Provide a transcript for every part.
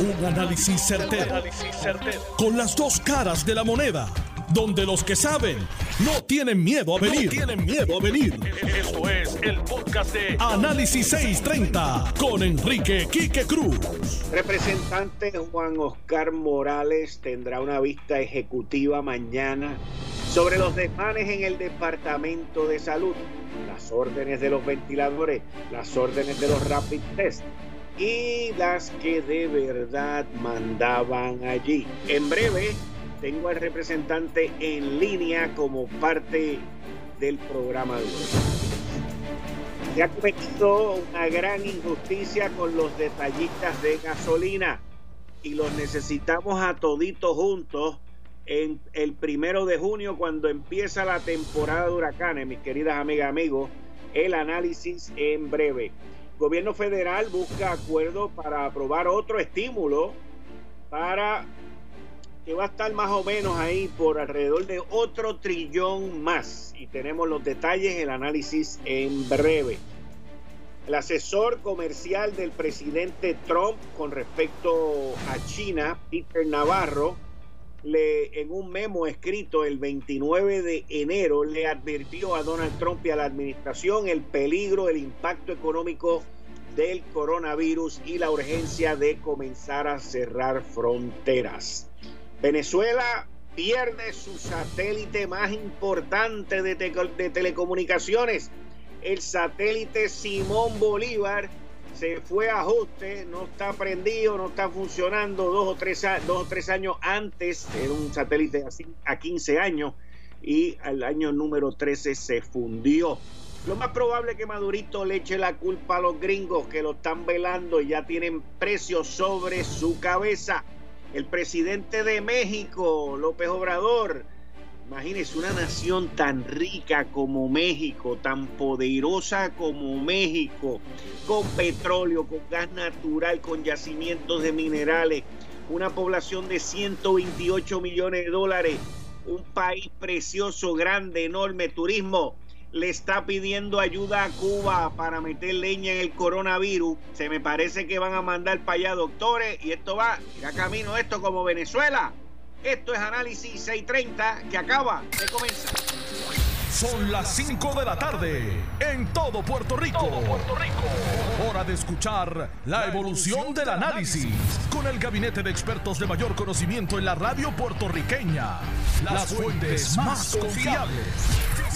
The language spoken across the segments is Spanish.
Un análisis certero, Con las dos caras de la moneda. Donde los que saben no tienen miedo a venir. tienen miedo a venir. Esto es el podcast de Análisis 630 con Enrique Quique Cruz. Representante Juan Oscar Morales tendrá una vista ejecutiva mañana sobre los desmanes en el Departamento de Salud, las órdenes de los ventiladores, las órdenes de los rapid test y las que de verdad mandaban allí. En breve tengo al representante en línea como parte del programa de hoy. Se ha una gran injusticia con los detallistas de gasolina y los necesitamos a toditos juntos en el primero de junio cuando empieza la temporada de huracanes, mis queridas amigas amigos. El análisis en breve gobierno federal busca acuerdo para aprobar otro estímulo para que va a estar más o menos ahí por alrededor de otro trillón más. Y tenemos los detalles, el análisis en breve. El asesor comercial del presidente Trump con respecto a China, Peter Navarro, en un memo escrito el 29 de enero, le advirtió a Donald Trump y a la administración el peligro, el impacto económico del coronavirus y la urgencia de comenzar a cerrar fronteras. Venezuela pierde su satélite más importante de telecomunicaciones, el satélite Simón Bolívar se fue a ajuste, no está prendido, no está funcionando dos o tres, dos o tres años antes, era un satélite a 15 años y al año número 13 se fundió. Lo más probable es que Madurito le eche la culpa a los gringos que lo están velando y ya tienen precios sobre su cabeza. El presidente de México, López Obrador, Imagínense una nación tan rica como México, tan poderosa como México, con petróleo, con gas natural, con yacimientos de minerales, una población de 128 millones de dólares, un país precioso, grande, enorme, turismo, le está pidiendo ayuda a Cuba para meter leña en el coronavirus. Se me parece que van a mandar para allá doctores y esto va, irá camino esto como Venezuela. Esto es Análisis 630 que acaba de comenzar. Son las 5 de la tarde en todo Puerto Rico. Puerto Rico. Hora de escuchar la evolución del análisis con el gabinete de expertos de mayor conocimiento en la radio puertorriqueña. Las fuentes más confiables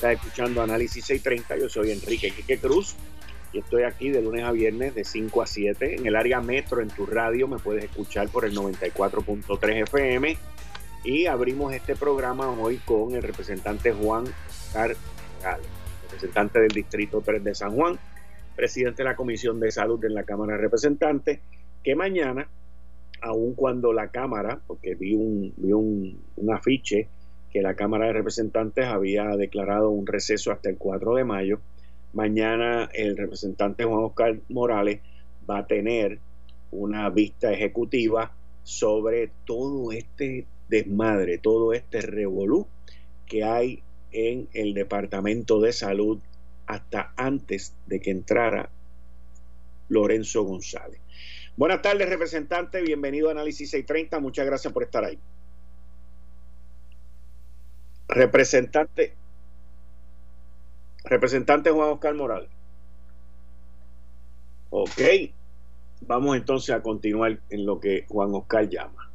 Estás escuchando Análisis 630. Yo soy Enrique Quique Cruz y estoy aquí de lunes a viernes de 5 a 7 en el área metro en tu radio. Me puedes escuchar por el 94.3 FM. Y abrimos este programa hoy con el representante Juan Oscar representante del Distrito 3 de San Juan, presidente de la Comisión de Salud en la Cámara de Representantes, que mañana, aun cuando la Cámara, porque vi un, vi un, un afiche que la Cámara de Representantes había declarado un receso hasta el 4 de mayo. Mañana el representante Juan Oscar Morales va a tener una vista ejecutiva sobre todo este desmadre, todo este revolú que hay en el Departamento de Salud hasta antes de que entrara Lorenzo González. Buenas tardes, representante. Bienvenido a Análisis 630. Muchas gracias por estar ahí. Representante, representante Juan Oscar Morales. Ok, vamos entonces a continuar en lo que Juan Oscar llama.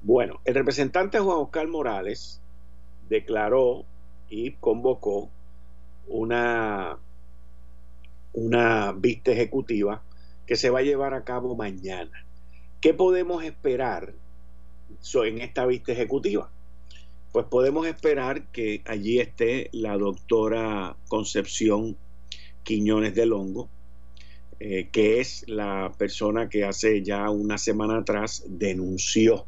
Bueno, el representante Juan Oscar Morales declaró y convocó una, una vista ejecutiva que se va a llevar a cabo mañana. ¿Qué podemos esperar en esta vista ejecutiva? Pues podemos esperar que allí esté la doctora Concepción Quiñones de Longo, eh, que es la persona que hace ya una semana atrás denunció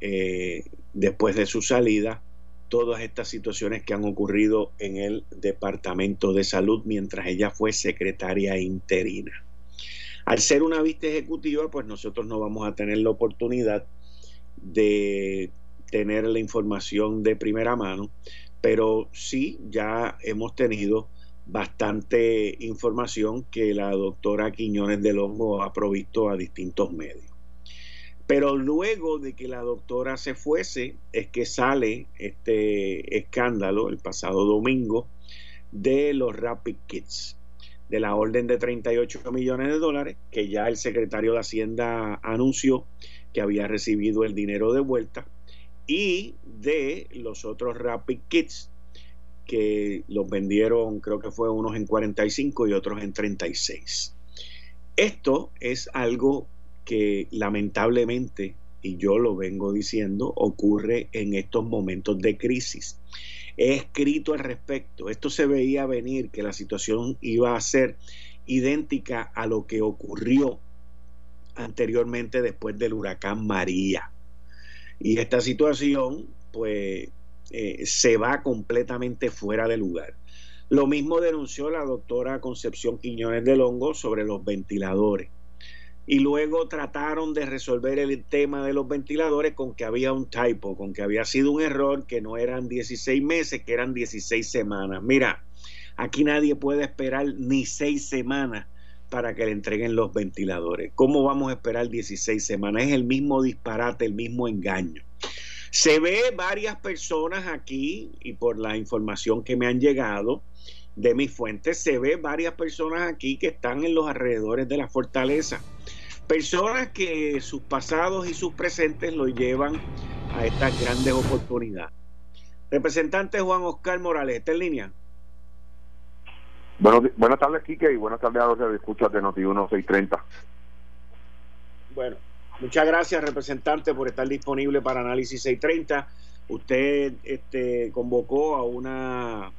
eh, después de su salida todas estas situaciones que han ocurrido en el Departamento de Salud mientras ella fue secretaria interina. Al ser una vista ejecutiva, pues nosotros no vamos a tener la oportunidad de tener la información de primera mano, pero sí ya hemos tenido bastante información que la doctora Quiñones de Longo ha provisto a distintos medios. Pero luego de que la doctora se fuese, es que sale este escándalo el pasado domingo de los Rapid Kits, de la orden de 38 millones de dólares, que ya el secretario de Hacienda anunció que había recibido el dinero de vuelta, y de los otros Rapid Kits, que los vendieron, creo que fue unos en 45 y otros en 36. Esto es algo que lamentablemente, y yo lo vengo diciendo, ocurre en estos momentos de crisis. He escrito al respecto, esto se veía venir, que la situación iba a ser idéntica a lo que ocurrió anteriormente después del huracán María. Y esta situación, pues, eh, se va completamente fuera de lugar. Lo mismo denunció la doctora Concepción Quiñones de Longo sobre los ventiladores y luego trataron de resolver el tema de los ventiladores con que había un typo, con que había sido un error, que no eran 16 meses, que eran 16 semanas. Mira, aquí nadie puede esperar ni seis semanas para que le entreguen los ventiladores. ¿Cómo vamos a esperar 16 semanas? Es el mismo disparate, el mismo engaño. Se ve varias personas aquí y por la información que me han llegado de mis fuentes, se ve varias personas aquí que están en los alrededores de la fortaleza Personas que sus pasados y sus presentes lo llevan a estas grandes oportunidades. Representante Juan Oscar Morales, ¿está en línea? Bueno, buenas tardes, Quique, y buenas tardes a los que escuchan de Noti 1630. Bueno, muchas gracias, representante, por estar disponible para Análisis 630. Usted este, convocó a una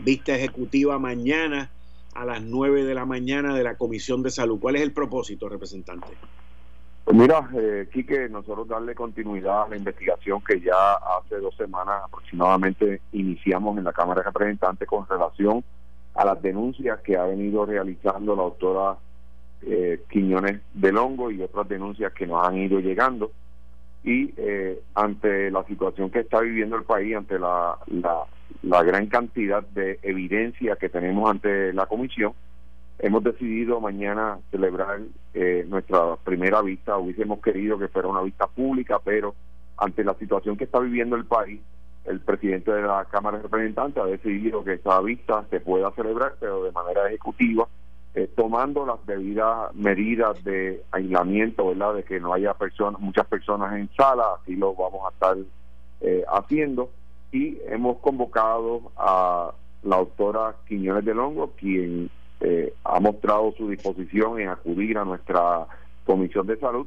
vista ejecutiva mañana a las 9 de la mañana de la Comisión de Salud. ¿Cuál es el propósito, representante? Pues mira, eh, Quique, nosotros darle continuidad a la investigación que ya hace dos semanas aproximadamente iniciamos en la Cámara de Representantes con relación a las denuncias que ha venido realizando la doctora eh, Quiñones del Hongo y otras denuncias que nos han ido llegando. Y eh, ante la situación que está viviendo el país, ante la, la, la gran cantidad de evidencia que tenemos ante la comisión, hemos decidido mañana celebrar eh, nuestra primera vista. Hubiésemos querido que fuera una vista pública, pero ante la situación que está viviendo el país, el presidente de la Cámara de Representantes ha decidido que esta vista se pueda celebrar, pero de manera ejecutiva, eh, tomando las debidas medidas de aislamiento, ¿verdad? De que no haya personas, muchas personas en sala, así lo vamos a estar eh, haciendo y hemos convocado a la doctora Quiñones de Longo, quien eh, ha mostrado su disposición en acudir a nuestra comisión de salud.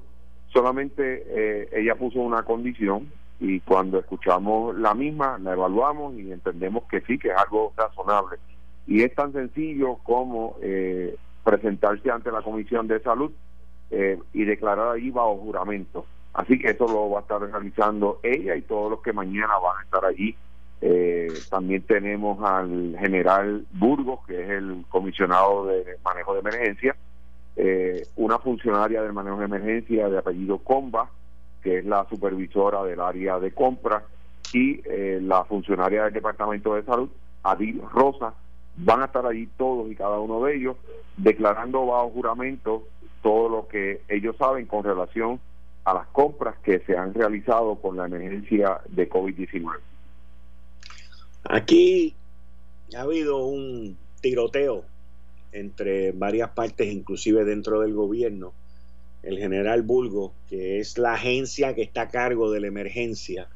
Solamente eh, ella puso una condición y cuando escuchamos la misma la evaluamos y entendemos que sí, que es algo razonable. Y es tan sencillo como eh, presentarse ante la comisión de salud y declarar ahí bajo juramento Así que eso lo va a estar realizando ella y todos los que mañana van a estar allí. Eh, también tenemos al general Burgos, que es el comisionado de manejo de emergencia, eh, una funcionaria del manejo de emergencia de apellido Comba, que es la supervisora del área de compra, y eh, la funcionaria del Departamento de Salud, Adil Rosa, van a estar allí todos y cada uno de ellos declarando bajo juramento todo lo que ellos saben con relación a las compras que se han realizado con la emergencia de COVID-19. Aquí ha habido un tiroteo entre varias partes, inclusive dentro del gobierno. El general Bulgo, que es la agencia que está a cargo de la emergencia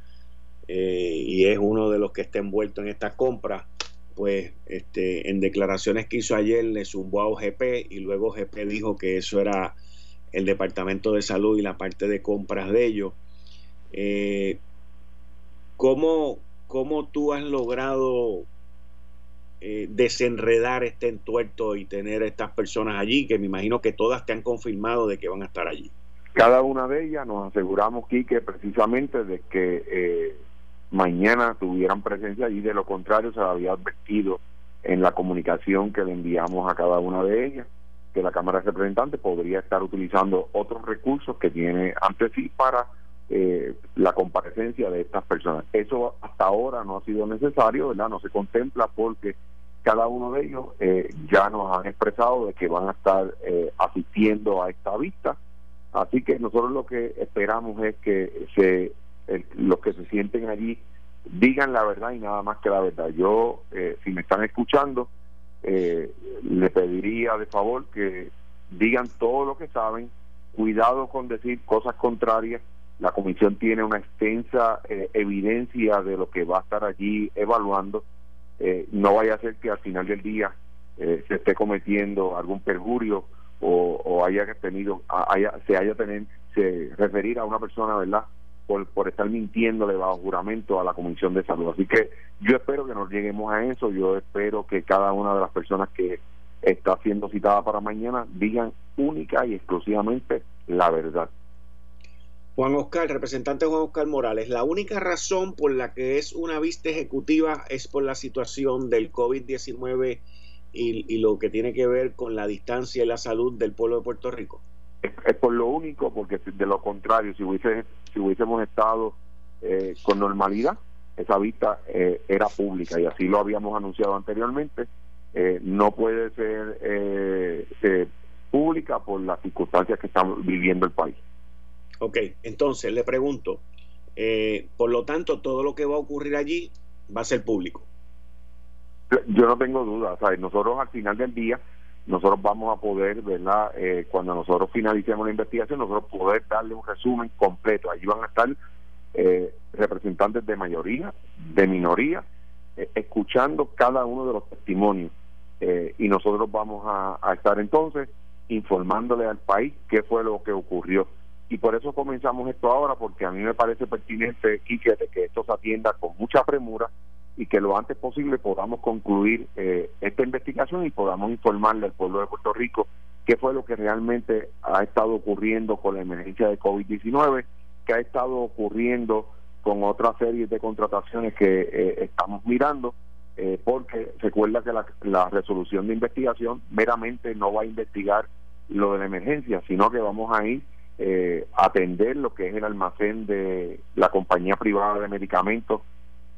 eh, y es uno de los que está envuelto en esta compra, pues este, en declaraciones que hizo ayer le zumbó a OGP y luego OGP dijo que eso era el Departamento de Salud y la parte de compras de ellos. Eh, ¿cómo, tú has logrado eh, desenredar este entuerto y tener estas personas allí, que me imagino que todas te han confirmado de que van a estar allí? Cada una de ellas nos aseguramos, Quique, precisamente de que eh, mañana tuvieran presencia allí, de lo contrario se había advertido en la comunicación que le enviamos a cada una de ellas que la Cámara de Representantes podría estar utilizando otros recursos que tiene ante sí para eh, la comparecencia de estas personas. Eso hasta ahora no ha sido necesario, ¿verdad? No se contempla porque cada uno de ellos eh, ya nos han expresado de que van a estar eh, asistiendo a esta vista. Así que nosotros lo que esperamos es que se, los que se sienten allí digan la verdad y nada más que la verdad. Yo, si me están escuchando, le pediría de favor que digan todo lo que saben, cuidado con decir cosas contrarias la comisión tiene una extensa eh, evidencia de lo que va a estar allí evaluando. Eh, no vaya a ser que al final del día eh, se esté cometiendo algún perjurio o, haya tenido, se haya tener, se referir a una persona, ¿verdad? Por, por estar mintiéndole bajo juramento a la Comisión de Salud. Así que yo espero que nos lleguemos a eso. Yo espero que cada una de las personas que está siendo citada para mañana digan única y exclusivamente la verdad. Juan Oscar, representante Juan Oscar Morales, la única razón por la que es una vista ejecutiva es por la situación del COVID-19 y, lo que tiene que ver con la distancia y la salud del pueblo de Puerto Rico. Es, por lo único, porque de lo contrario, si, hubiese, si hubiésemos estado eh, con normalidad, esa vista eh, era pública y así lo habíamos anunciado anteriormente. Eh, no puede ser pública por las circunstancias que estamos viviendo el país. Ok, entonces le pregunto, eh, por lo tanto, todo lo que va a ocurrir allí va a ser público. Yo no tengo duda, ¿sabes? nosotros al final del día, nosotros vamos a poder, ¿verdad? Eh, cuando nosotros finalicemos la investigación, nosotros poder darle un resumen completo. Allí van a estar eh, representantes de mayoría, de minoría, escuchando cada uno de los testimonios. y nosotros vamos a, a estar entonces informándole al país qué fue lo que ocurrió y por eso comenzamos esto ahora, porque a mí me parece pertinente, Quique, que esto se atienda con mucha premura y que lo antes posible podamos concluir eh, esta investigación y podamos informarle al pueblo de Puerto Rico qué fue lo que realmente ha estado ocurriendo con la emergencia de COVID-19, qué ha estado ocurriendo con otra serie de contrataciones que eh, estamos mirando, eh, porque recuerda que la, la resolución de investigación meramente no va a investigar lo de la emergencia, sino que vamos a ir eh, atender lo que es el almacén de la compañía privada de medicamentos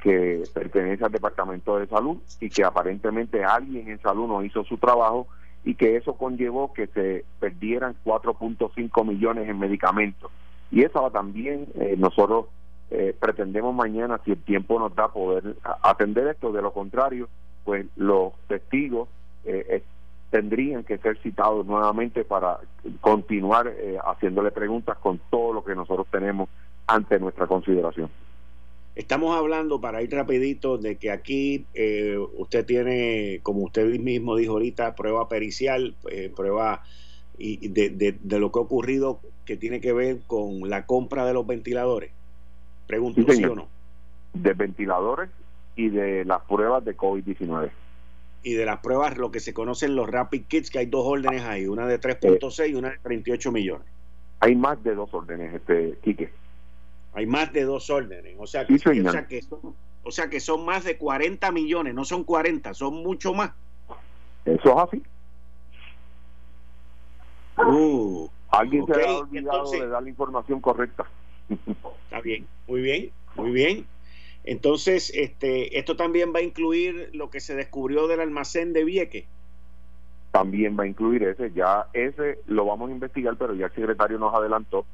que pertenece al Departamento de Salud y que aparentemente alguien en salud no hizo su trabajo y que eso conllevó que se perdieran 4.5 millones en medicamentos. Y eso también eh, nosotros eh, pretendemos mañana, si el tiempo nos da, poder atender esto. De lo contrario, pues los testigos eh, tendrían que ser citados nuevamente para continuar eh, haciéndole preguntas con todo lo que nosotros tenemos ante nuestra consideración. Estamos hablando, para ir rapidito, de que aquí eh, usted tiene, como usted mismo dijo ahorita, prueba pericial, eh, prueba y de, de, lo que ha ocurrido que tiene que ver con la compra de los ventiladores. Pregunto, ¿sí, o no? De ventiladores y de las pruebas de COVID-19 y de las pruebas, lo que se conocen los Rapid Kits, que hay dos órdenes ahí, una de 3.6 y una de 38 millones. Hay más de dos órdenes, este Quique. Hay más de dos órdenes, o sea, que, o, sea que son, o sea que son más de 40 millones, no son 40, son mucho más. Eso es así. Uh, Alguien se ha olvidado de dar la información correcta. Está bien, muy bien, muy bien. Entonces, este, esto también va a incluir lo que se descubrió del almacén de Vieque. También va a incluir ese, ya ese lo vamos a investigar, pero ya el secretario nos adelantó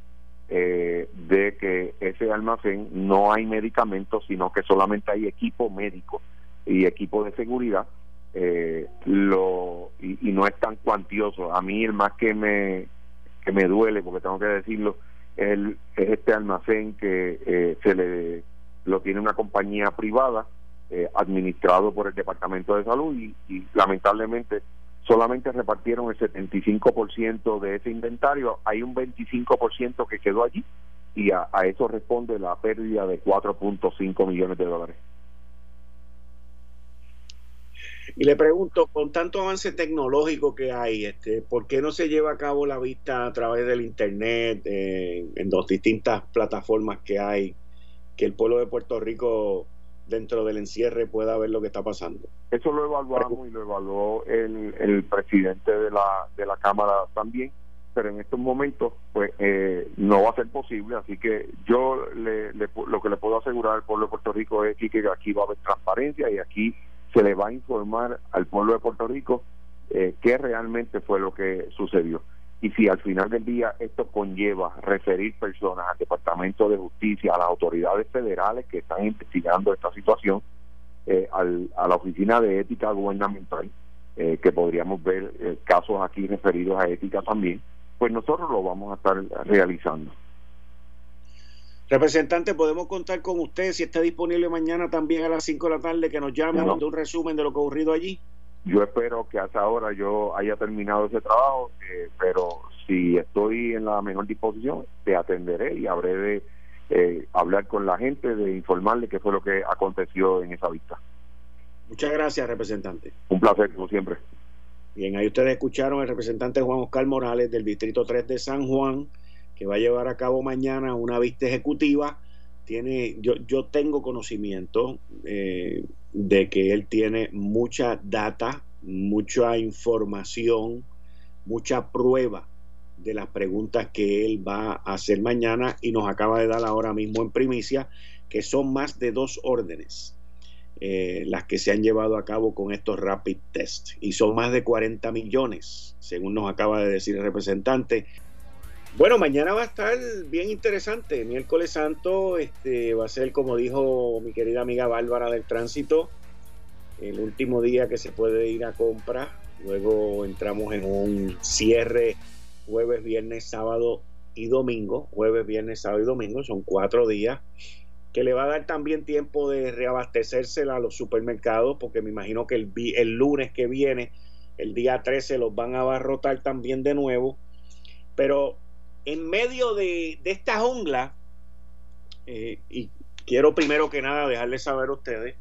eh, de que ese almacén no hay medicamentos, sino que solamente hay equipo médico y equipo de seguridad. Eh, lo y, no es tan cuantioso. A mí el más que me que me duele, porque tengo que decirlo, es, es este almacén que eh, se le lo tiene una compañía privada eh, administrado por el Departamento de Salud y, lamentablemente solamente repartieron el 75% de ese inventario, hay un 25% que quedó allí y a, eso responde la pérdida de 4.5 millones de dólares. Y le pregunto, con tanto avance tecnológico que hay, este, ¿por qué no se lleva a cabo la vista a través del Internet, eh, en dos distintas plataformas que hay, que el pueblo de Puerto Rico dentro del encierre pueda ver lo que está pasando? Eso lo evaluamos y lo evaluó el, el presidente de la, de la Cámara también, pero en estos momentos pues eh, no va a ser posible, así que yo le, lo que le puedo asegurar al pueblo de Puerto Rico es que aquí va a haber transparencia y aquí se le va a informar al pueblo de Puerto Rico eh, qué realmente fue lo que sucedió. Y si al final del día esto conlleva referir personas al Departamento de Justicia, a las autoridades federales que están investigando esta situación, eh, al, a la Oficina de Ética Gubernamental, eh, que podríamos ver eh, casos aquí referidos a ética también, pues nosotros lo vamos a estar realizando. Representante, podemos contar con usted si está disponible mañana también a las 5 de la tarde que nos llame no. un resumen de lo que ha ocurrido allí. Yo espero que hasta ahora yo haya terminado ese trabajo, eh, pero si estoy en la mejor disposición, te atenderé y habré de eh, hablar con la gente, de informarle qué fue lo que aconteció en esa vista. Muchas gracias, representante. Un placer, como siempre. Bien, ahí ustedes escucharon al representante Juan Oscar Morales del Distrito 3 de San Juan que va a llevar a cabo mañana una vista ejecutiva. Tiene, yo, yo tengo conocimiento eh, de que él tiene mucha data, mucha información, mucha prueba de las preguntas que él va a hacer mañana y nos acaba de dar ahora mismo en primicia, que son más de dos órdenes eh, las que se han llevado a cabo con estos rapid test y son más de 40 millones, según nos acaba de decir el representante. Bueno, mañana va a estar bien interesante. Miércoles Santo este, va a ser, como dijo mi querida amiga Bárbara del Tránsito, el último día que se puede ir a compra. Luego entramos en un cierre jueves, viernes, sábado y domingo. Jueves, viernes, sábado y domingo. Son cuatro días que le va a dar también tiempo de reabastecérsela a los supermercados, porque me imagino que el, el lunes que viene, el día 13, los van a abarrotar también de nuevo. Pero en medio de, esta jungla, eh, y quiero primero que nada dejarles saber a ustedes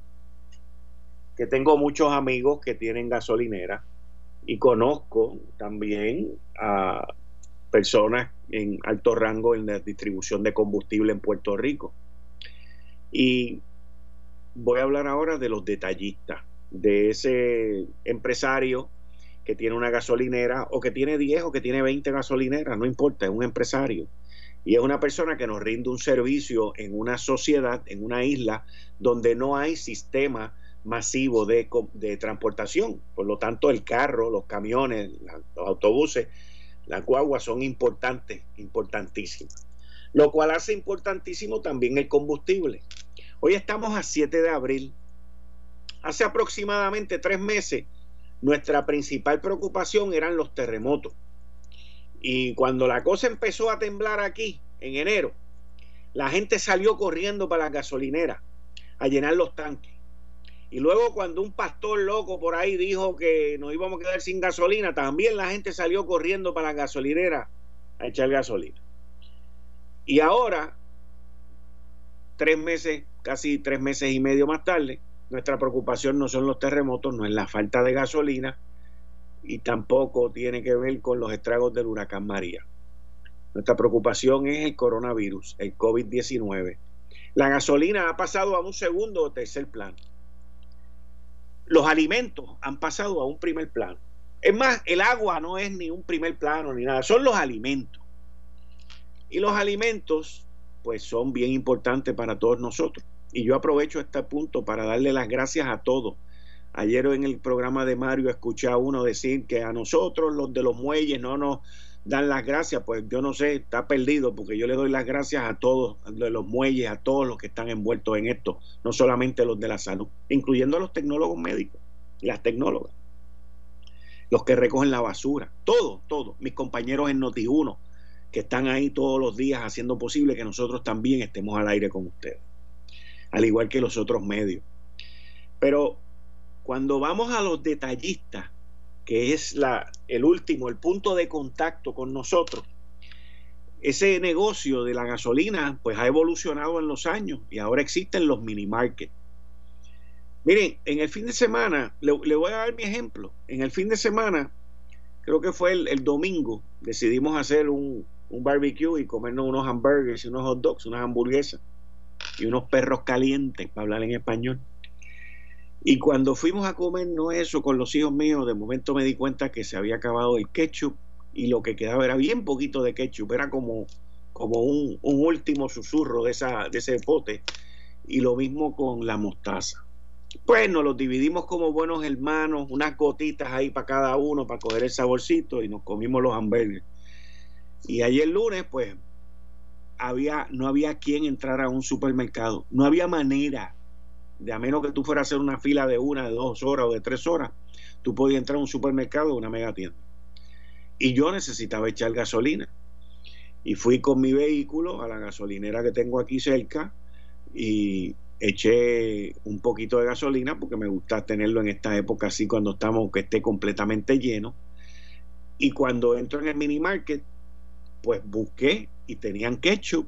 que tengo muchos amigos que tienen gasolinera y conozco también a personas en alto rango en la distribución de combustible en Puerto Rico. Y voy a hablar ahora de los detallistas, de ese empresario que tiene una gasolinera o que tiene 10 o que tiene 20 gasolineras, no importa, es un empresario. Y es una persona que nos rinde un servicio en una sociedad, en una isla, donde no hay sistema masivo de, de transportación. Por lo tanto, el carro, los camiones, los autobuses, las guaguas son importantes, importantísimas. Lo cual hace importantísimo también el combustible. Hoy estamos a 7 de abril. Hace aproximadamente tres meses nuestra principal preocupación eran los terremotos. Y cuando la cosa empezó a temblar aquí, en enero, la gente salió corriendo para las gasolineras a llenar los tanques. Y luego cuando un pastor loco por ahí dijo que nos íbamos a quedar sin gasolina, también la gente salió corriendo para las gasolineras a echar gasolina. Y ahora, tres meses, casi tres meses y medio más tarde, nuestra preocupación no son los terremotos, no es la falta de gasolina y tampoco tiene que ver con los estragos del huracán María. Nuestra preocupación es el coronavirus, el COVID-19. La gasolina ha pasado a un segundo o tercer plano. Los alimentos han pasado a un primer plano. Es más, el agua no es ni un primer plano ni nada, son los alimentos. Y los alimentos, pues son bien importantes para todos nosotros. Y yo aprovecho este punto para darle las gracias a todos. Ayer en el programa de Mario escuché a uno decir que a nosotros los de los muelles no nos dan las gracias, pues yo no sé, está perdido, porque yo le doy las gracias a todos, de los muelles, a todos los que están envueltos en esto, no solamente los de la salud, incluyendo a los tecnólogos médicos las tecnólogas, los que recogen la basura, todos, todos, mis compañeros en Noti1, que están ahí todos los días haciendo posible que nosotros también estemos al aire con ustedes al igual que los otros medios. Pero cuando vamos a los detallistas, que es la, el último, el punto de contacto con nosotros, ese negocio de la gasolina pues ha evolucionado en los años y ahora existen los mini markets. Miren, en el fin de semana, le, voy a dar mi ejemplo. En el fin de semana, creo que fue el, domingo, decidimos hacer un, un, barbecue y comernos unos hamburgers unos hot dogs, unas hamburguesas y unos perros calientes, para hablar en español. Y cuando fuimos a comernos eso con los hijos míos, de momento me di cuenta que se había acabado el ketchup y lo que quedaba era bien poquito de ketchup, era como, como un, un último susurro de, esa, de ese pote. Y lo mismo con la mostaza. Pues nos los dividimos como buenos hermanos, unas gotitas ahí para cada uno para coger el saborcito y nos comimos los hamburgues. Y ayer lunes, pues, no había quien entrar a un supermercado. No había manera, de a menos que tú fueras a hacer una fila de una, de dos horas o de tres horas, tú podías entrar a un supermercado o una mega tienda. Y yo necesitaba echar gasolina. Y fui con mi vehículo a la gasolinera que tengo aquí cerca y eché un poquito de gasolina porque me gusta tenerlo en esta época así cuando estamos que esté completamente lleno y cuando entro en el mini market pues busqué y tenían ketchup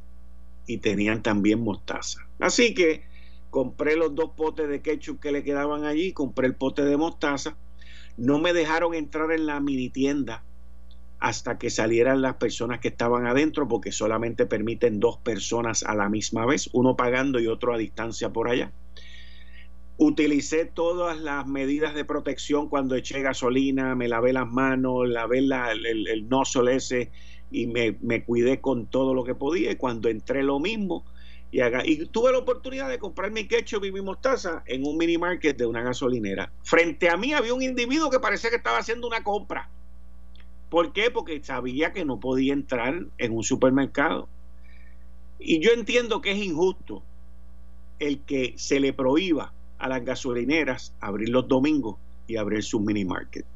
y tenían también mostaza así que compré los dos potes de ketchup que le quedaban allí compré el pote de mostaza no me dejaron entrar en la mini tienda hasta que salieran las personas que estaban adentro, porque solamente permiten dos personas a la misma vez, uno pagando y otro a distancia por allá. Utilicé todas las medidas de protección cuando eché gasolina, me lavé las manos, lavé la, el, el, el ese y me, me, cuidé con todo lo que podía. Y cuando entré lo mismo, y, y tuve la oportunidad de comprar mi ketchup y mi mostaza en un mini market de una gasolinera. Frente a mí había un individuo que parecía que estaba haciendo una compra ¿Por qué? Porque sabía que no podía entrar en un supermercado. Y yo entiendo que es injusto el que se le prohíba a las gasolineras abrir los domingos y abrir sus mini market.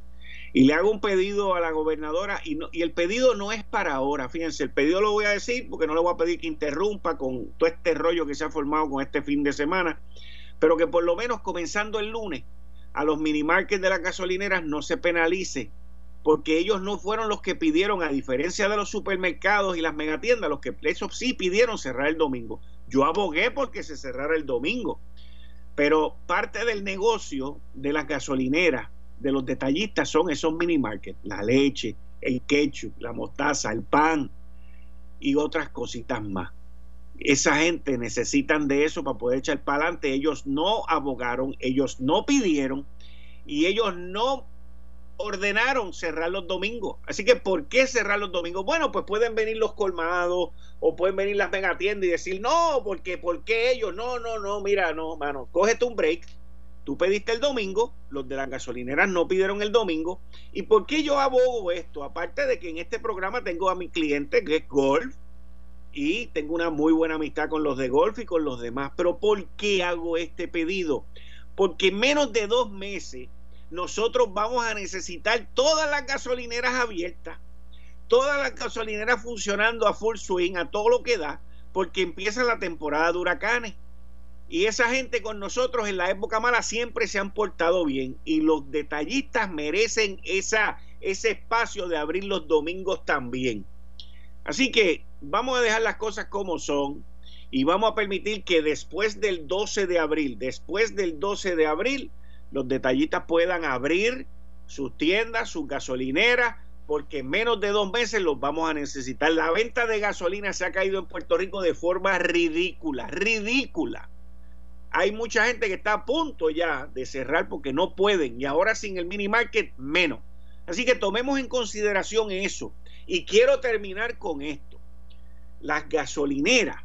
Y le hago un pedido a la gobernadora y, y el pedido no es para ahora, fíjense, el pedido lo voy a decir porque no le voy a pedir que interrumpa con todo este rollo que se ha formado con este fin de semana, pero que por lo menos comenzando el lunes a los mini market de las gasolineras no se penalice porque ellos no fueron los que pidieron, a diferencia de los supermercados y las megatiendas, los que esos sí pidieron cerrar el domingo. Yo abogué porque se cerrara el domingo, pero parte del negocio de las gasolineras, de los detallistas, son esos mini markets, la leche, el ketchup, la mostaza, el pan y otras cositas más. Esa gente necesitan de eso para poder echar para adelante. Ellos no abogaron, ellos no pidieron y ellos no ordenaron cerrar los domingos. Así que, ¿por qué cerrar los domingos? Bueno, pues pueden venir los colmados o pueden venir las megatiendas y decir, no, porque, ¿por qué ellos? No, no, no, mira, no, mano, cógete un break. Tú pediste el domingo, los de las gasolineras no pidieron el domingo. ¿Y por qué yo abogo esto? Aparte de que en este programa tengo a mi cliente que es Golf y tengo una muy buena amistad con los de Golf y con los demás. Pero ¿por qué hago este pedido? Porque menos de dos meses nosotros vamos a necesitar todas las gasolineras abiertas, todas las gasolineras funcionando a full swing, a todo lo que da, porque empieza la temporada de huracanes. Y esa gente con nosotros en la época mala siempre se han portado bien. Y los detallistas merecen ese espacio de abrir los domingos también. Así que vamos a dejar las cosas como son y vamos a permitir que después del 12 de abril, después del 12 de abril, los detallistas puedan abrir sus tiendas, sus gasolineras, porque en menos de dos meses los vamos a necesitar. La venta de gasolina se ha caído en Puerto Rico de forma ridícula, ridícula. Hay mucha gente que está a punto ya de cerrar porque no pueden y ahora sin el mini market menos. Así que tomemos en consideración eso. Y quiero terminar con esto. Las gasolineras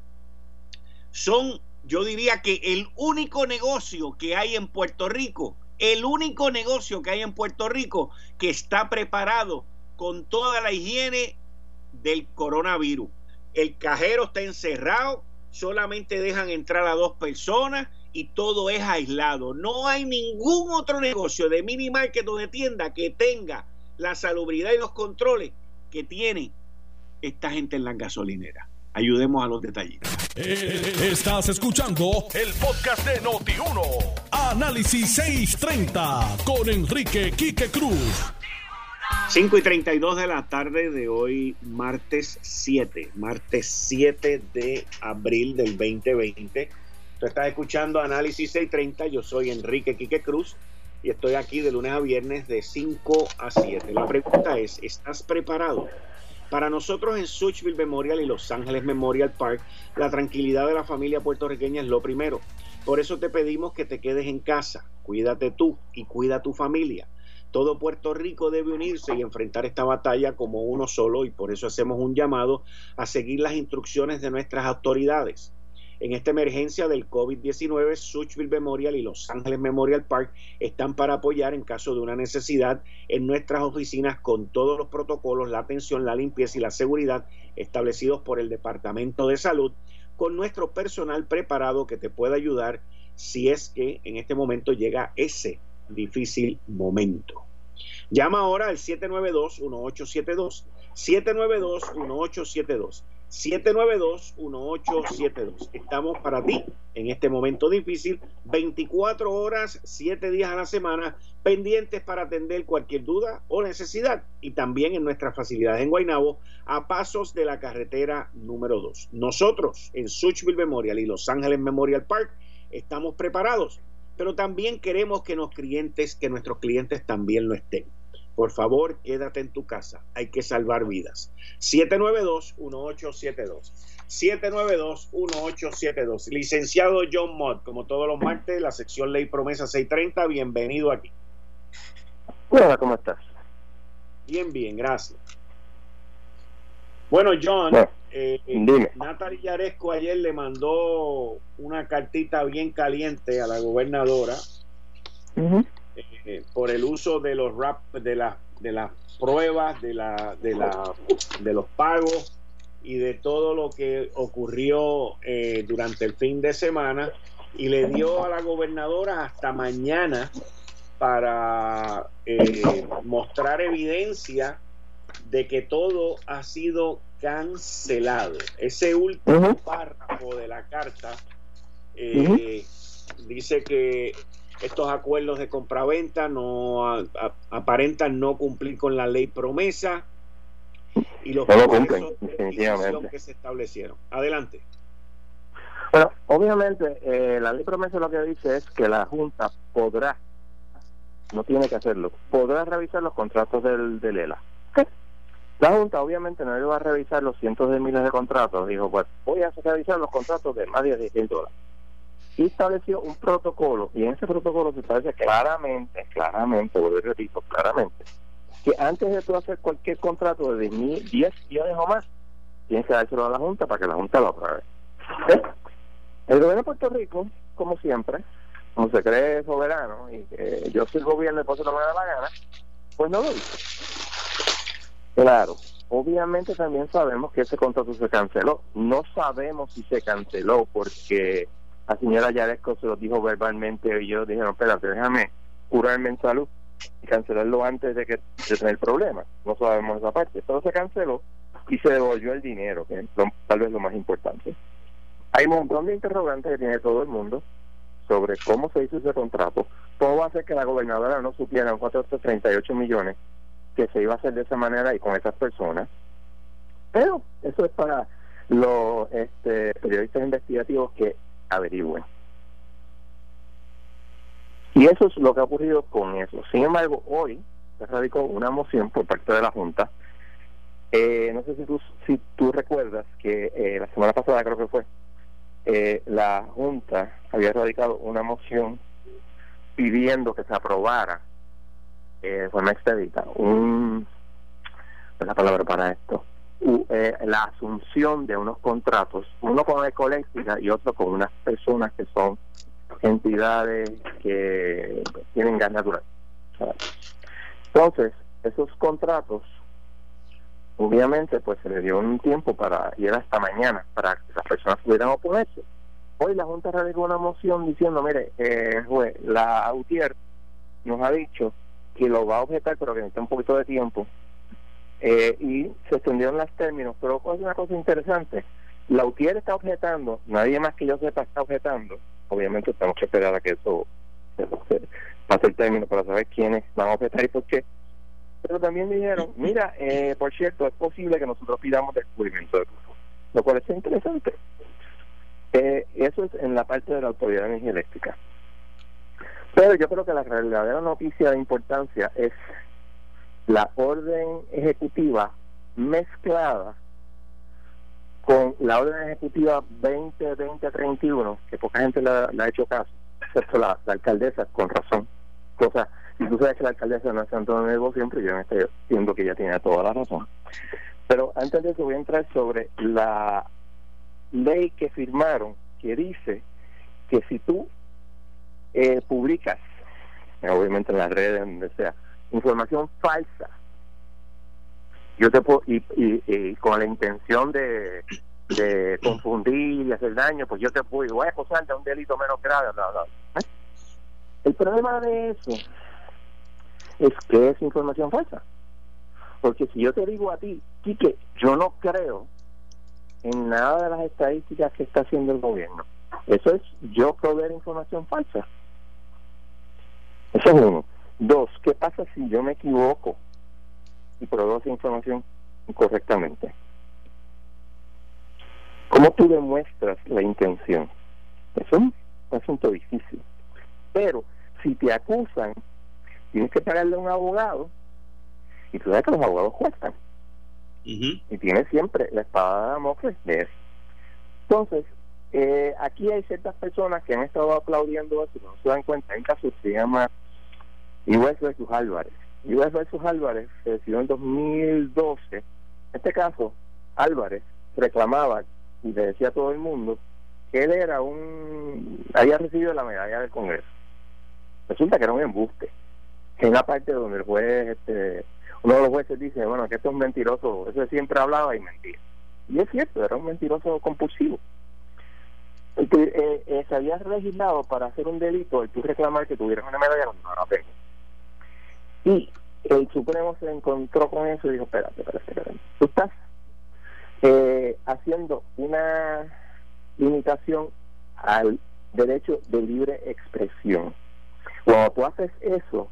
son yo diría que el único negocio que hay en Puerto Rico, el único negocio que hay en Puerto Rico que está preparado con toda la higiene del coronavirus. El cajero está encerrado, solamente dejan entrar a dos personas y todo es aislado. No hay ningún otro negocio de mini market o de tienda que tenga la salubridad y los controles que tiene esta gente en las gasolineras. Ayudemos a los detallistas. Eh, estás escuchando el podcast de Noti1. Análisis 630 con Enrique Quique Cruz. 5 y 32 de la tarde de hoy, martes 7, martes 7 de abril del 2020. Tú estás escuchando Análisis 630, yo soy Enrique Quique Cruz y estoy aquí de lunes a viernes de 5 a 7. La pregunta es, ¿estás preparado? Para nosotros en Suchville Memorial y Los Ángeles Memorial Park, la tranquilidad de la familia puertorriqueña es lo primero. Por eso te pedimos que te quedes en casa, cuídate tú y cuida a tu familia. Todo Puerto Rico debe unirse y enfrentar esta batalla como uno solo y por eso hacemos un llamado a seguir las instrucciones de nuestras autoridades. En esta emergencia del COVID-19, Suchville Memorial y Los Ángeles Memorial Park están para apoyar en caso de una necesidad en nuestras oficinas con todos los protocolos, la atención, la limpieza y la seguridad establecidos por el Departamento de Salud, con nuestro personal preparado que te pueda ayudar si es que en este momento llega ese difícil momento. Llama ahora al 792-1872, 792-1872. 792-1872. Estamos para ti en este momento difícil, 24 horas, 7 días a la semana, pendientes para atender cualquier duda o necesidad. Y también en nuestras facilidades en Guaynabo, a pasos de la carretera número 2. Nosotros en Suchville Memorial y Los Ángeles Memorial Park estamos preparados, pero también queremos que, los clientes, que nuestros clientes también lo estén. Por favor, quédate en tu casa. Hay que salvar vidas. 792-1872. 792-1872. Licenciado John Mott, como todos los martes, la sección Ley Promesa 630. Bienvenido aquí. Hola, ¿cómo estás? Bien, bien, gracias. Bueno, John, eh, Natalie Yaresco ayer le mandó una cartita bien caliente a la gobernadora. Eh, por el uso de los rap, de las de las pruebas, de la, de la de los pagos y de todo lo que ocurrió eh, durante el fin de semana y le dio a la gobernadora hasta mañana para eh, mostrar evidencia de que todo ha sido cancelado. Ese último párrafo de la carta dice que estos acuerdos de compraventa no aparentan no cumplir con la ley promesa y los no definitivamente que se establecieron. Adelante. Bueno, obviamente eh, la ley promesa lo que dice es que la Junta podrá, no tiene que hacerlo, podrá revisar los contratos del, del ELA. La Junta obviamente no iba a revisar los cientos de miles de contratos, dijo, pues voy a revisar los contratos de más de 10 mil dólares y estableció un protocolo, y en ese protocolo se establece claramente, claramente, vuelvo repito, claramente, que antes de tú hacer cualquier contrato de 10 millones o más, tienes que dárselo a la Junta para que la Junta lo apruebe. El gobierno de Puerto Rico, como siempre, como se cree soberano y que yo soy el gobierno y puedo hacer lo que me da la gana, pues no lo hizo. Claro, obviamente también sabemos que ese contrato se canceló. No sabemos si se canceló porque la señora Yaresco se lo dijo verbalmente y yo dije, no, espérate, déjame curarme en salud y cancelarlo antes de que de tener problemas. No sabemos esa parte. Todo se canceló y se devolvió el dinero, que es tal vez lo más importante. Hay un montón de interrogantes que tiene todo el mundo sobre cómo se hizo ese contrato. Todo va a hacer que la gobernadora no supiera 438 millones que se iba a hacer de esa manera y con esas personas. Pero eso es para los este, periodistas investigativos que averigüen. Y eso es lo que ha ocurrido con eso. Sin embargo, hoy se radicó una moción por parte de la Junta. Eh, no sé si tú, si tú recuerdas que eh, la semana pasada creo que fue, eh, la Junta había radicado una moción pidiendo que se aprobara eh, forma expedita un la palabra para esto eh, la asunción de unos contratos, uno con ecoléctrica y otro con unas personas que son entidades que tienen gas natural. Entonces, esos contratos, obviamente, pues se le dio un tiempo para ir hasta mañana para que las personas pudieran oponerse. Hoy la Junta radicó una moción diciendo, mire, eh, la UTIER nos ha dicho que lo va a objetar, pero que necesita un poquito de tiempo eh, y se extendieron los términos, pero es una cosa interesante. La UTIER está objetando, nadie más que yo sepa está objetando. Obviamente tenemos que esperar a que eso, pase el término para saber quiénes van a objetar y por qué. Pero también dijeron, mira, eh, por cierto, es posible que nosotros pidamos descubrimiento de lo cual es interesante. Eh, Eso es en la parte de la Autoridad de Energía Eléctrica. Pero yo creo que la verdadera noticia de importancia es la orden ejecutiva mezclada con la orden ejecutiva 2020-31, que poca gente le, ha hecho caso, excepto la, alcaldesa, con razón. Cosa, si tú sabes que la alcaldesa no es santo de nuevo siempre, yo me estoy viendo que ella tiene toda la razón. Pero antes de eso voy a entrar sobre la ley que firmaron, que dice que si tú eh, publicas, obviamente en las redes, donde sea, información falsa yo te puedo, y, y, con la intención de, de confundir y hacer daño, pues yo te puedo, voy a acusar de un delito menos grave. El problema de eso es que es información falsa. Porque si yo te digo a ti, Quique, yo no creo en nada de las estadísticas que está haciendo el gobierno. Eso es yo proveer información falsa. Eso es uno. Dos, ¿qué pasa si yo me equivoco? y produce información incorrectamente. ¿Cómo tú demuestras la intención? Es un asunto difícil. Pero si te acusan, tienes que pagarle a un abogado y tú sabes que los abogados cuestan. Y tienes siempre la espada de Damocles de eso. Entonces, eh, aquí hay ciertas personas que han estado aplaudiendo eso, no se dan cuenta. Hay un caso que se llama Igual sus Álvarez US versus Álvarez se decidió en 2012. En este caso, Álvarez reclamaba y le decía a todo el mundo que él era un. había recibido la medalla del Congreso. Resulta que era un embuste. En la parte donde el juez, este, uno de los jueces dice, bueno, que esto es un mentiroso, eso siempre hablaba y mentía. Y es cierto, era un mentiroso compulsivo. Eh, eh, se había legislado para hacer un delito el tú reclamar que tuvieras una medalla no era pena. Y el Supremo se encontró con eso y dijo, espérate, espérate, espérate. Tú estás eh, haciendo una limitación al derecho de libre expresión. Cuando tú haces eso,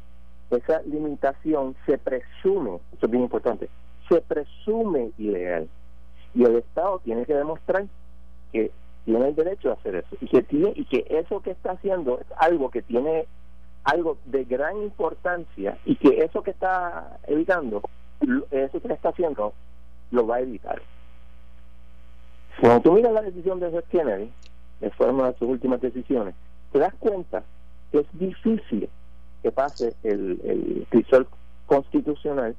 esa limitación se presume, eso es bien importante, se presume ilegal. Y el Estado tiene que demostrar que tiene el derecho a hacer eso y que tiene y que eso que está haciendo es algo que tiene algo de gran importancia y que eso que está evitando, eso que está haciendo, lo va a evitar. Cuando tú miras la decisión de Jeff Kennedy, fue una de sus últimas decisiones, te das cuenta que es difícil que pase el, el crisol constitucional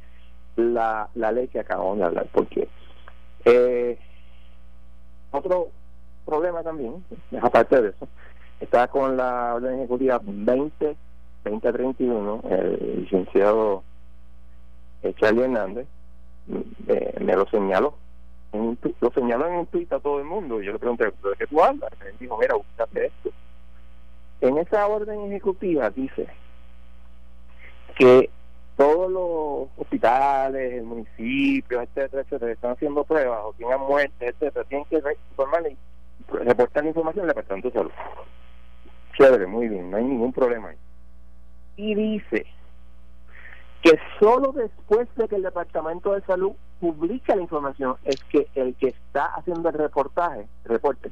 la, la ley que acabamos de hablar, porque eh, otro problema también, aparte de eso, está con la orden ejecutiva 20 2031, el licenciado Charlie Hernández eh, me lo señaló. lo señaló en un tweet a todo el mundo. Y yo le pregunté, ¿de qué tú hablas? Él dijo, mira, búscate esto. En esa orden ejecutiva dice que todos los hospitales, municipios, etcétera, etcétera, están haciendo pruebas o tienen muerte, etcétera, tienen que informar y reportar la información al Departamento de Salud. Chévere, muy bien, no hay ningún problema ahí y dice que solo después de que el Departamento de Salud publica la información es que el que está haciendo el reportaje, reporte,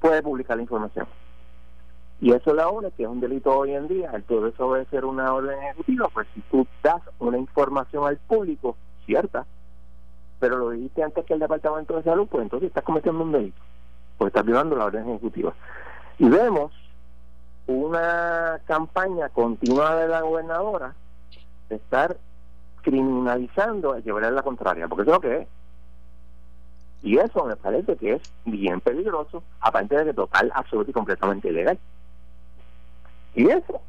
puede publicar la información. Y eso la une, que es un delito hoy en día, todo eso debe ser una orden ejecutiva, pues si tú das una información al público, cierta, pero lo dijiste antes que el Departamento de Salud, pues entonces estás cometiendo un delito, pues estás violando la orden ejecutiva. Y vemos una campaña continua de la gobernadora de estar criminalizando a llevar la contraria, porque eso es lo que es. Y eso me parece que es bien peligroso, aparte de que total, absoluto y completamente ilegal. Y eso,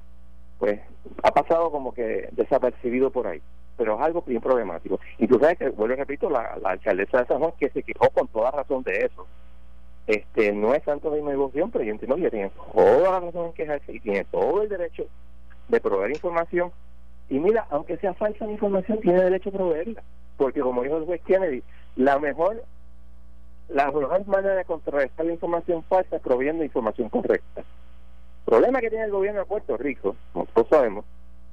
pues, ha pasado como que desapercibido por ahí, pero es algo bien problemático. Y tú sabes que, vuelvo y repito, la, la alcaldesa de San Juan que se quejó con toda razón de eso, este no es tanto de mi devoción, pero yo entiendo que tiene toda la razón en quejarse y tiene todo el derecho de proveer información. Y mira, aunque sea falsa la información, tiene derecho a proveerla. Porque como dijo el juez Kennedy, la mejor la mejor manera de contrarrestar la información falsa es proveyendo información correcta. El problema que tiene el gobierno de Puerto Rico, como todos sabemos,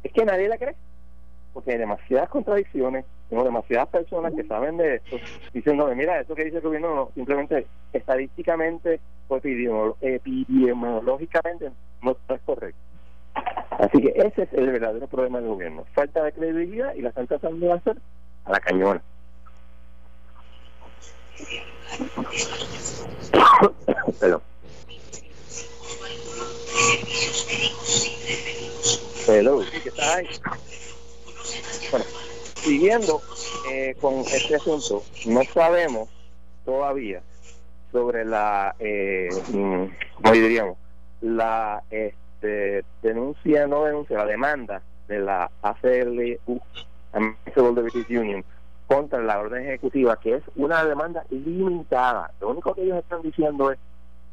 es que nadie la cree. Porque hay demasiadas contradicciones, tengo demasiadas personas que saben de esto, diciendo, mira, eso que dice el gobierno no, simplemente estadísticamente o epidemiológicamente no, es correcto. Así que ese es el verdadero problema del gobierno, falta de credibilidad y la tratando de hacer a la cañona. Perdón. Hello, ¿qué tal? Bueno, siguiendo eh, con este asunto, no sabemos todavía sobre la, eh, mm, ¿cómo diríamos? La este, denuncia, no denuncia, la demanda de la ACLU, American Union, contra la orden ejecutiva, que es una demanda limitada. Lo único que ellos están diciendo es,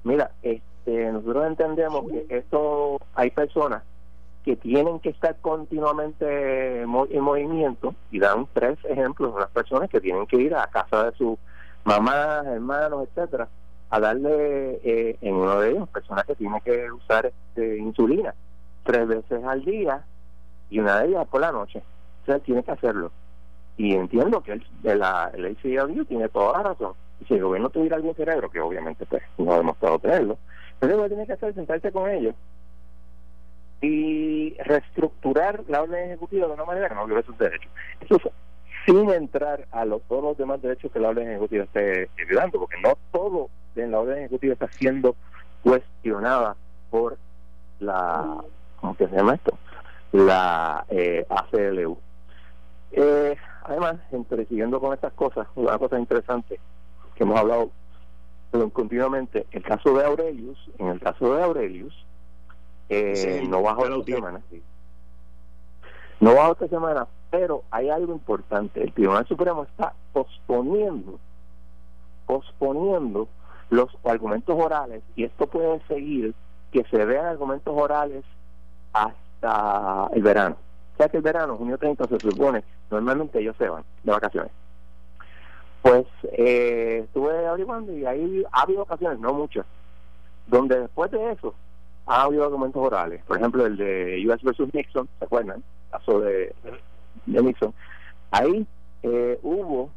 mira, este, nosotros entendemos que esto hay personas que tienen que estar continuamente en movimiento y dan tres ejemplos de unas personas que tienen que ir a casa de sus mamás, hermanos, etcétera, a darle eh, en uno de ellos personas que tienen que usar este, insulina tres veces al día y una de ellas por la noche. O sea, tiene que hacerlo. Y entiendo que el, el ACLU tiene toda la razón. Y si el gobierno tuviera algún cerebro, que obviamente pues, no ha demostrado tenerlo, pero lo que tiene que hacer sentarse con ellos y reestructurar la orden ejecutiva de una manera que no viole sus derechos. Eso sin entrar a los, todos los demás derechos que la orden ejecutiva esté ayudando, porque no todo en la orden ejecutiva está siendo cuestionada por la, ¿cómo se llama esto? La eh, ACLU. Eh, además, entre, siguiendo con estas cosas, una cosa interesante que hemos hablado continuamente, el caso de Aurelius, en el caso de Aurelius, eh, no bajo esta semana. No bajo esta semana, pero hay algo importante. El Tribunal Supremo está posponiendo, posponiendo los argumentos orales y esto puede seguir que se vean argumentos orales hasta el verano. O sea que el verano, junio 30, se supone, normalmente ellos se van de vacaciones. Pues eh, estuve averiguando y ahí ha habido ocasiones, no muchas, donde después de eso ha habido argumentos orales. Por ejemplo, el de US versus Nixon, ¿se acuerdan? El caso de, de Nixon. Ahí eh, hubo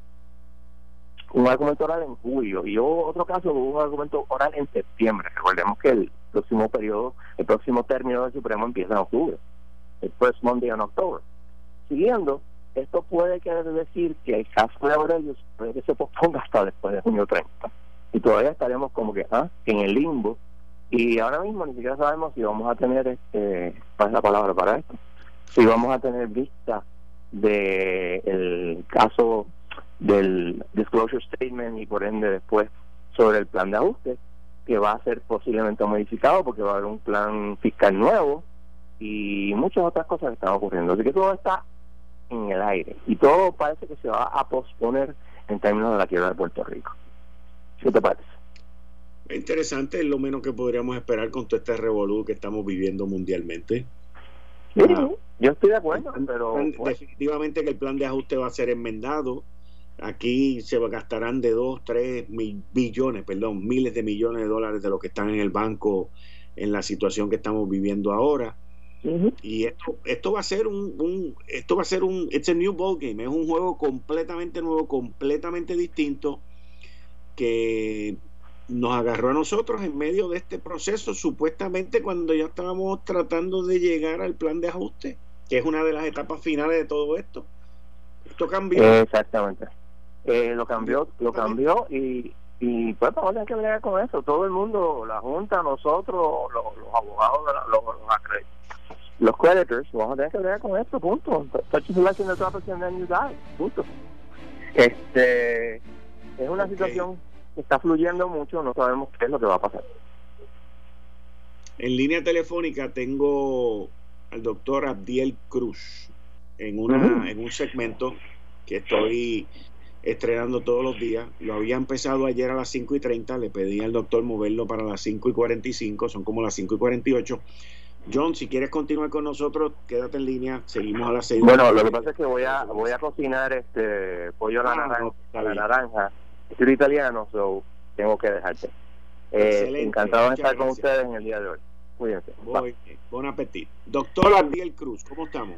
un argumento oral en julio y hubo otro caso, hubo un argumento oral en septiembre. Recordemos que el próximo periodo, el próximo término del Supremo empieza en octubre, el first Monday en octubre. Siguiendo, esto puede querer decir que el caso de Aurelius puede que se posponga hasta después de junio 30. Y todavía estaremos como que ¿ah? en el limbo y ahora mismo ni siquiera sabemos si vamos a tener, este, ¿cuál es la palabra para esto? Si vamos a tener vista de el caso del disclosure statement y por ende después sobre el plan de ajuste que va a ser posiblemente modificado porque va a haber un plan fiscal nuevo y muchas otras cosas que están ocurriendo. Así que todo está en el aire y todo parece que se va a posponer en términos de la quiebra de Puerto Rico. ¿Qué te parece? Interesante, es lo menos que podríamos esperar con todo este revolú que estamos viviendo mundialmente. Ah, yo estoy de acuerdo, pero pues, definitivamente que el plan de ajuste va a ser enmendado. Aquí se gastarán de 2, 3 billones, perdón, miles de millones de dólares de lo que están en el banco en la situación que estamos viviendo ahora. Y esto, esto va a ser un, un, esto va a ser un, it's a new ball game, es un juego completamente nuevo, completamente distinto que nos agarró a nosotros en medio de este proceso, supuestamente cuando ya estábamos tratando de llegar al plan de ajuste, que es una de las etapas finales de todo esto. Esto cambió. Exactamente. Eh, lo cambió, lo cambió y, y pues vamos a tener que ver con eso. Todo el mundo, la Junta, nosotros, los, abogados, los, los, los creditors, vamos a tener que ver con esto, punto. Punto. Este, es una situación está fluyendo mucho, no sabemos qué es lo que va a pasar. En línea telefónica tengo al doctor Abdiel Cruz en, una, en un segmento que estoy estrenando todos los días. Lo había empezado ayer a las 5 y 30, le pedí al doctor moverlo para las 5 y 45, son como las 5 y 48. John, si quieres continuar con nosotros, quédate en línea, seguimos a las 6. Bueno, lo que pasa es que voy a voy a cocinar este pollo a la, ah, naranja, la naranja soy italiano, so tengo que dejarte. Eh, encantado de estar con ustedes en el día de hoy. Cuídense. buen apetito. Doctor Ariel Cruz, ¿cómo estamos?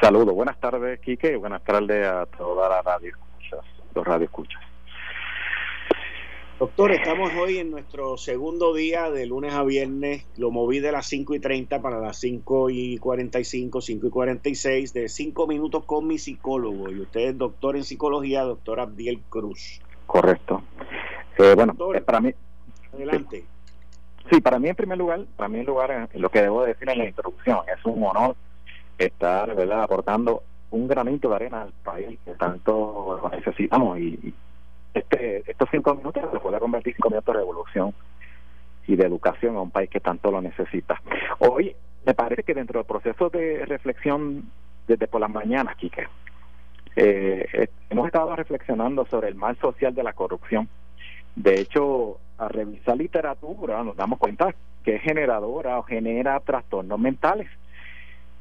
Saludos, buenas tardes, Quique, y buenas tardes a toda la radio escuchas, los radio escuchas. Doctor, estamos hoy en nuestro segundo día de lunes a viernes. Lo moví de las 5 y 30 para las 5 y 45, 5 y 46, de 5 minutos con mi psicólogo. Y usted es doctor en psicología, doctor Abdiel Cruz. Correcto. Eh, bueno, eh, para mí. Adelante. Sí, para mí en primer lugar, para mí en lugar, eh, lo que debo decir en la introducción, es un honor estar, ¿verdad?, aportando un granito de arena al país que tanto necesitamos y, este estos cinco minutos se puede convertir en cinco minutos de revolución y de educación a un país que tanto lo necesita. Hoy me parece que dentro del proceso de reflexión desde por las mañanas, Quique, eh, hemos estado reflexionando sobre el mal social de la corrupción. De hecho, a revisar literatura nos damos cuenta que es generadora o genera trastornos mentales.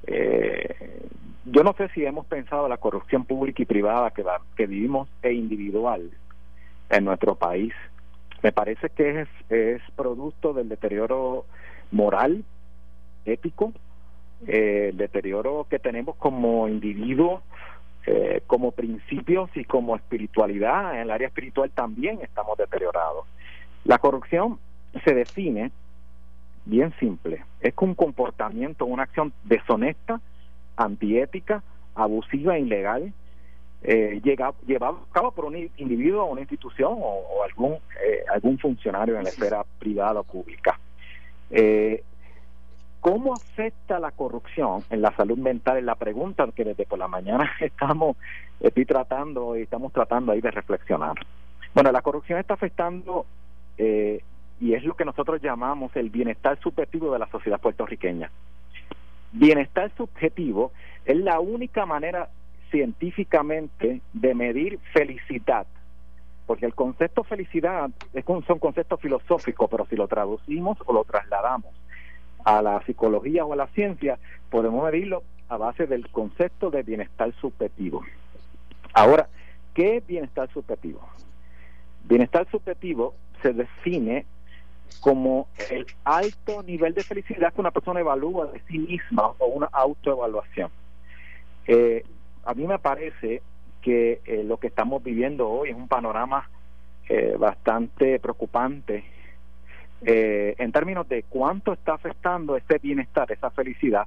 Eh, yo no sé si hemos pensado la corrupción pública y privada que, vivimos e individual en nuestro país. Me parece que es, es producto del deterioro moral, ético, eh, el deterioro que tenemos como individuos, eh, como principios y como espiritualidad. En el área espiritual también estamos deteriorados. La corrupción se define bien simple, es un comportamiento, una acción deshonesta, antiética, abusiva e ilegal, eh, llevado a cabo por un individuo o una institución o, algún, eh, algún funcionario en la esfera privada o pública. Eh, ¿Cómo afecta la corrupción en la salud mental? Es la pregunta que desde por la mañana estamos estoy tratando y estamos tratando ahí de reflexionar. Bueno, la corrupción está afectando eh, y es lo que nosotros llamamos el bienestar subjetivo de la sociedad puertorriqueña. Bienestar subjetivo es la única manera científicamente de medir felicidad, porque el concepto felicidad es un, son conceptos filosóficos, pero si lo traducimos o lo trasladamos a la psicología o a la ciencia, podemos medirlo a base del concepto de bienestar subjetivo. Ahora, ¿qué es bienestar subjetivo? Bienestar subjetivo se define como el alto nivel de felicidad que una persona evalúa de sí misma o una autoevaluación. Eh, a mí me parece que eh, lo que estamos viviendo hoy es un panorama eh, bastante preocupante en términos de cuánto está afectando ese bienestar, esa felicidad,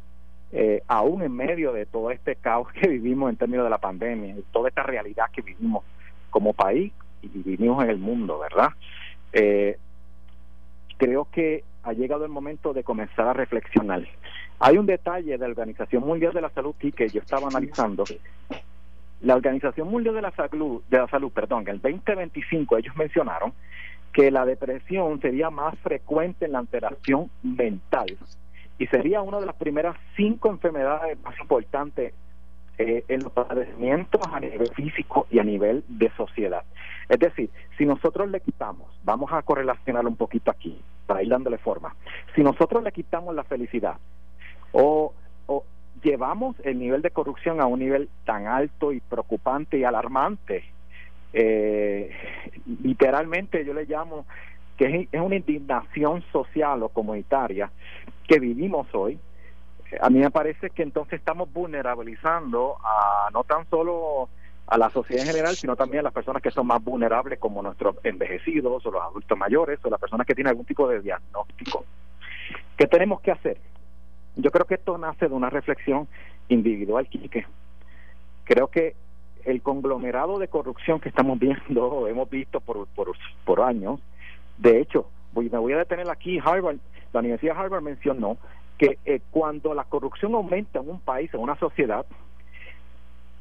aún en medio de todo este caos que vivimos en términos de la pandemia, toda esta realidad que vivimos como país y vivimos en el mundo, ¿verdad? Eh, creo que ha llegado el momento de comenzar a reflexionar. Hay un detalle de la Organización Mundial de la Salud que yo estaba analizando. La Organización Mundial de la Salud, de la Salud, perdón, el 2025 ellos mencionaron que la depresión sería más frecuente en la alteración mental y sería una de las primeras cinco enfermedades más importantes eh, en los padecimientos a nivel físico y a nivel de sociedad. Es decir, si nosotros le quitamos, vamos a correlacionar un poquito aquí, para ir dándole forma, si nosotros le quitamos la felicidad o, llevamos el nivel de corrupción a un nivel tan alto y preocupante y alarmante, eh, literalmente yo le llamo que es una indignación social o comunitaria que vivimos hoy, a mí me parece que entonces estamos vulnerabilizando a no tan solo a la sociedad en general, sino también a las personas que son más vulnerables, como nuestros envejecidos o los adultos mayores o las personas que tienen algún tipo de diagnóstico. ¿Qué tenemos que hacer? Yo creo que esto nace de una reflexión individual, Quique. Creo que el conglomerado de corrupción que estamos viendo, hemos visto por, por, años, de hecho, voy, me voy a detener aquí, Harvard, la Universidad de Harvard mencionó que eh, cuando la corrupción aumenta en un país, en una sociedad,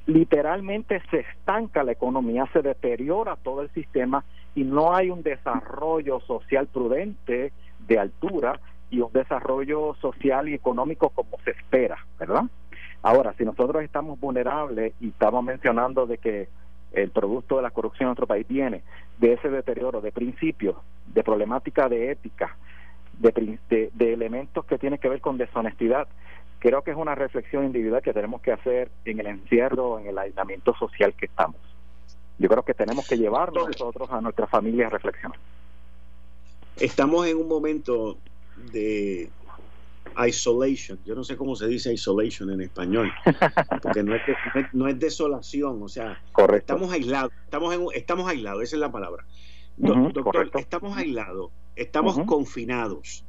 literalmente se estanca la economía, se deteriora todo el sistema y no hay un desarrollo social prudente de altura y un desarrollo social y económico como se espera, ¿verdad? Ahora, si nosotros estamos vulnerables y estamos mencionando de que el producto de la corrupción en nuestro país viene de ese deterioro de principios, de problemática de ética, de, de, elementos que tienen que ver con deshonestidad. Creo que es una reflexión individual que tenemos que hacer en el encierro, en el aislamiento social que estamos. Yo creo que tenemos que llevarnos nosotros a nuestra familia a reflexionar. Estamos en un momento de isolation. Yo no sé cómo se dice isolation en español, porque no es, no es, desolación, o sea, estamos aislados, estamos, en, estamos aislados, esa es la palabra. doctor, estamos aislados, estamos confinados.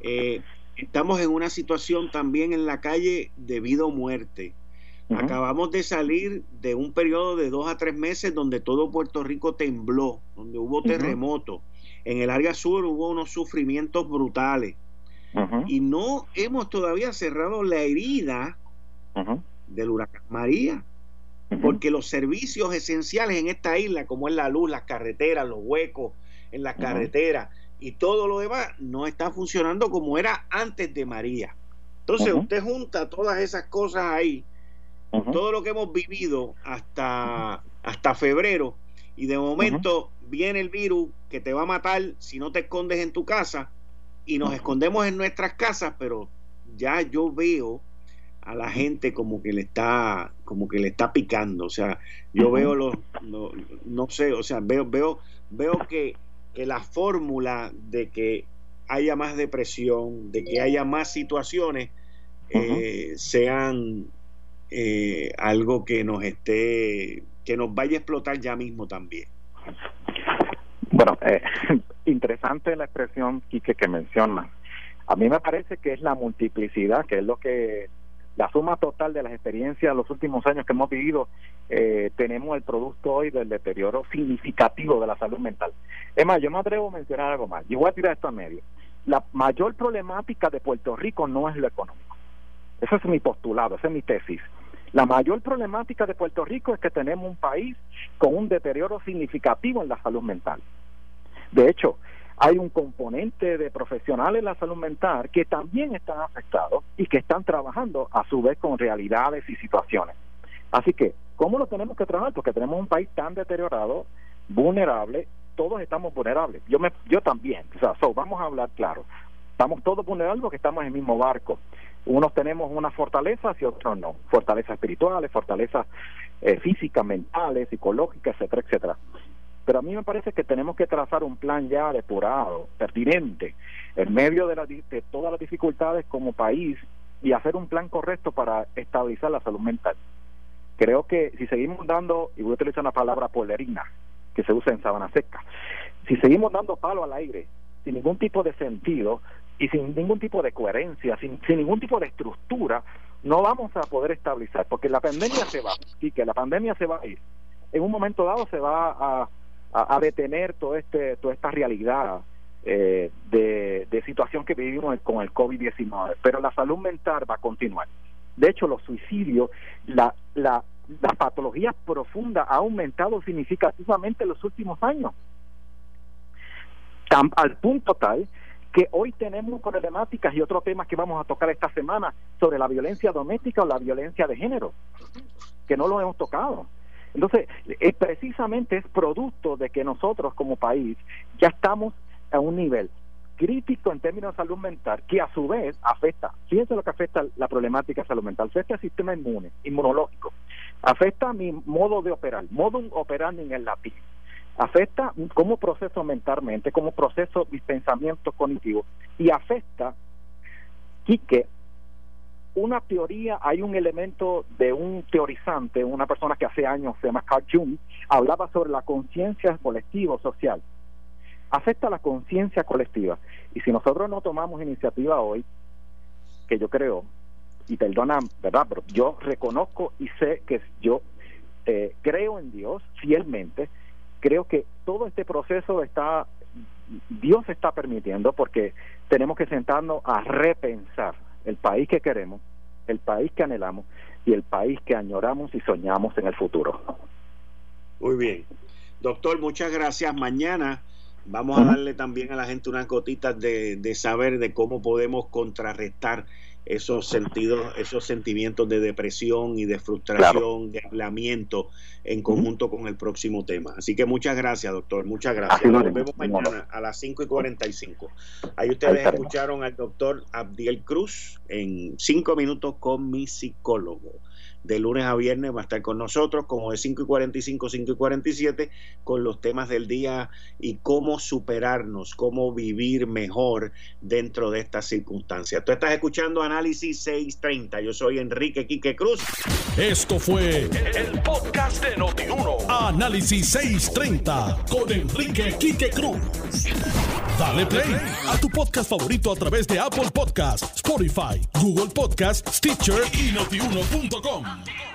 Eh, estamos en una situación también en la calle de vida o muerte. Acabamos de salir de un periodo de dos a tres meses donde todo Puerto Rico tembló, donde hubo terremotos. En el área sur hubo unos sufrimientos brutales. Y no hemos todavía cerrado la herida del huracán María. Porque los servicios esenciales en esta isla, como es la luz, las carreteras, los huecos en las carreteras y todo lo demás, no está funcionando como era antes de María. Entonces usted junta todas esas cosas ahí, todo lo que hemos vivido hasta, hasta febrero, y de momento viene el virus que te va a matar si no te escondes en tu casa y nos escondemos en nuestras casas, pero ya yo veo a la gente como que le está como que le está picando, o sea, yo veo los no, sé, o sea, veo veo veo que, que la fórmula de que haya más depresión, de que haya más situaciones eh, sean eh, algo que nos esté que nos vaya a explotar ya mismo también. Bueno, eh, interesante la expresión Quique que menciona. A mí me parece que es la multiplicidad, que es lo que la suma total de las experiencias de los últimos años que hemos vivido, eh, tenemos el producto hoy del deterioro significativo de la salud mental. Es más, yo me atrevo a mencionar algo más. Yo voy a tirar esto a medio. La mayor problemática de Puerto Rico no es lo económico. Ese es mi postulado, esa es mi tesis. La mayor problemática de Puerto Rico es que tenemos un país con un deterioro significativo en la salud mental. De hecho, hay un componente de profesionales en la salud mental que también están afectados y que están trabajando a su vez con realidades y situaciones. Así que, ¿cómo lo tenemos que trabajar? Porque tenemos un país tan deteriorado, vulnerable, todos estamos vulnerables. Yo me, yo también. O sea, vamos a hablar claro. Estamos todos vulnerables porque estamos en el mismo barco. Unos tenemos unas fortalezas y otros no. Fortalezas espirituales, fortalezas eh, físicas, mentales, psicológicas, etcétera, etcétera. Pero a mí me parece que tenemos que trazar un plan ya depurado, pertinente, en medio de, de todas las dificultades como país y hacer un plan correcto para estabilizar la salud mental. Creo que si seguimos dando, y voy a utilizar una palabra polerina, que se usa en sabana seca, si seguimos dando palo al aire sin ningún tipo de sentido, y sin ningún tipo de coherencia, sin, ningún tipo de estructura, no vamos a poder estabilizar, porque la pandemia se va, y que la pandemia se va a ir. En un momento dado se va a, detener todo este, toda esta realidad eh, de, situación que vivimos con el COVID-19, pero la salud mental va a continuar. De hecho, los suicidios, la, la, las patologías profundas ha aumentado significativamente en los últimos años. al punto tal que hoy tenemos problemáticas y otros temas que vamos a tocar esta semana sobre la violencia doméstica o la violencia de género, que no lo hemos tocado. Entonces, es precisamente es producto de que nosotros como país ya estamos a un nivel crítico en términos de salud mental, que a su vez afecta, fíjense lo que afecta la problemática de salud mental, afecta el sistema inmune, inmunológico, afecta mi modo de operar, modo operandi en el latín, afecta cómo proceso mentalmente, cómo proceso mis pensamientos cognitivos y afecta que una teoría, hay un elemento de un teorizante, una persona que hace años se llama Carl Jung, hablaba sobre la conciencia colectiva social. Afecta la conciencia colectiva. Y si nosotros no tomamos iniciativa hoy, que yo creo, y perdona, ¿verdad? Pero yo reconozco y sé que yo eh, creo en Dios fielmente, creo que todo este proceso está, Dios está permitiendo porque tenemos que sentarnos a repensar el país que queremos, el país que anhelamos y el país que añoramos y soñamos en el futuro. Muy bien. Doctor, muchas gracias. Mañana vamos a darle también a la gente unas gotitas de, de saber de cómo podemos contrarrestar esos sentidos, esos sentimientos de depresión y de frustración, de aislamiento en conjunto con el próximo tema. Así que muchas gracias, doctor, muchas gracias. Nos vemos mañana a las 5 y 45. Ahí ustedes escucharon al doctor Abdiel Cruz en cinco minutos con mi psicólogo. De lunes a viernes va a estar con nosotros, como de 5 y 45, 5 y 47, con los temas del día y cómo superarnos, cómo vivir mejor dentro de estas circunstancias. Tú estás escuchando Análisis 630. Yo soy Enrique Quique Cruz. Esto fue el, podcast de Notiuno. Análisis 630 con Enrique Quique Cruz. Dale play a tu podcast favorito a través de Apple Podcasts, Spotify, Google Podcasts, Stitcher y notiuno.com. Come on.